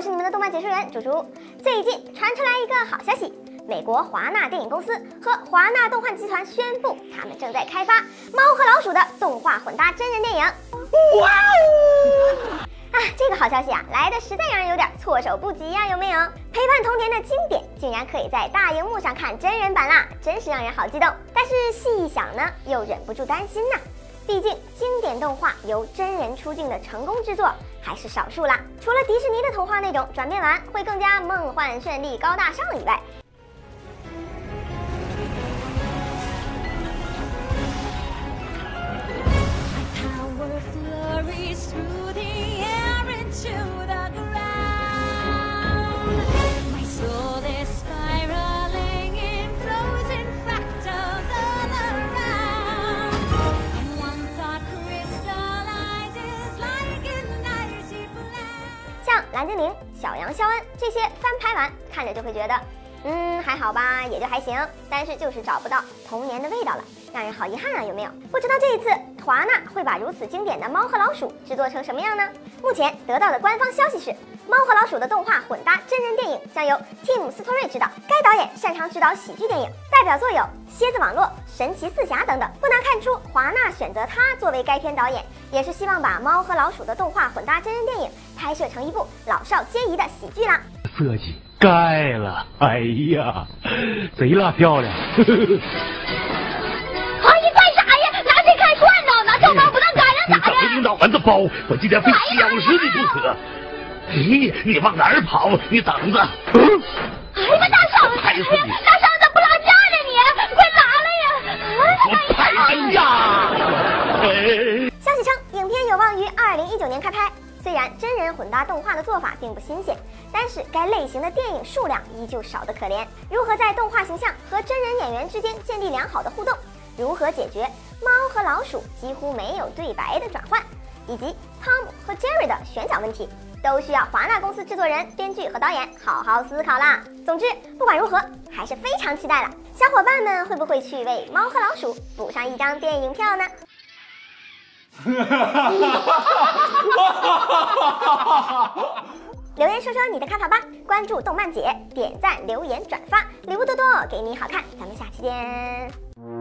嗨，我是你们的动漫解说员猪猪。最近传出来一个好消息，美国华纳电影公司和华纳动画集团宣布，他们正在开发《猫和老鼠》的动画混搭真人电影。哇哦！啊，这个好消息啊，来的实在让人有点措手不及呀，有没有？陪伴童年的经典竟然可以在大荧幕上看真人版啦，真是让人好激动。但是细一想呢，又忍不住担心呐。毕竟，经典动画由真人出镜的成功之作还是少数啦。除了迪士尼的童话那种转变完会更加梦幻绚丽、高大上以外。蓝精灵、小羊肖恩这些翻拍完，看着就会觉得，嗯，还好吧，也就还行。但是就是找不到童年的味道了，让人好遗憾啊，有没有？不知道这一次华纳会把如此经典的《猫和老鼠》制作成什么样呢？目前得到的官方消息是，《猫和老鼠》的动画混搭真人电影将由 Tim 斯托瑞执导，该导演擅长执导喜剧电影，代表作有《蝎子网络》《神奇四侠》等等。不难看出，华纳选择他作为该片导演。也是希望把猫和老鼠的动画混搭真人电影拍摄成一部老少皆宜的喜剧啦。设计盖了，哎呀，贼拉漂亮！了咋的？领导丸子包，我今天非消失你不可。哎，你往哪儿跑？你等着。哎呀妈，大嫂子！大嫂子不拉架呢？你快拉来呀！我拍真架。二零一九年开拍，虽然真人混搭动画的做法并不新鲜，但是该类型的电影数量依旧少得可怜。如何在动画形象和真人演员之间建立良好的互动？如何解决猫和老鼠几乎没有对白的转换，以及汤姆和杰瑞的选角问题，都需要华纳公司制作人、编剧和导演好好思考啦。总之，不管如何，还是非常期待了。小伙伴们会不会去为猫和老鼠补上一张电影票呢？留言说说你的看法吧，关注动漫姐，点赞、留言、转发，礼物多多，给你好看，咱们下期见。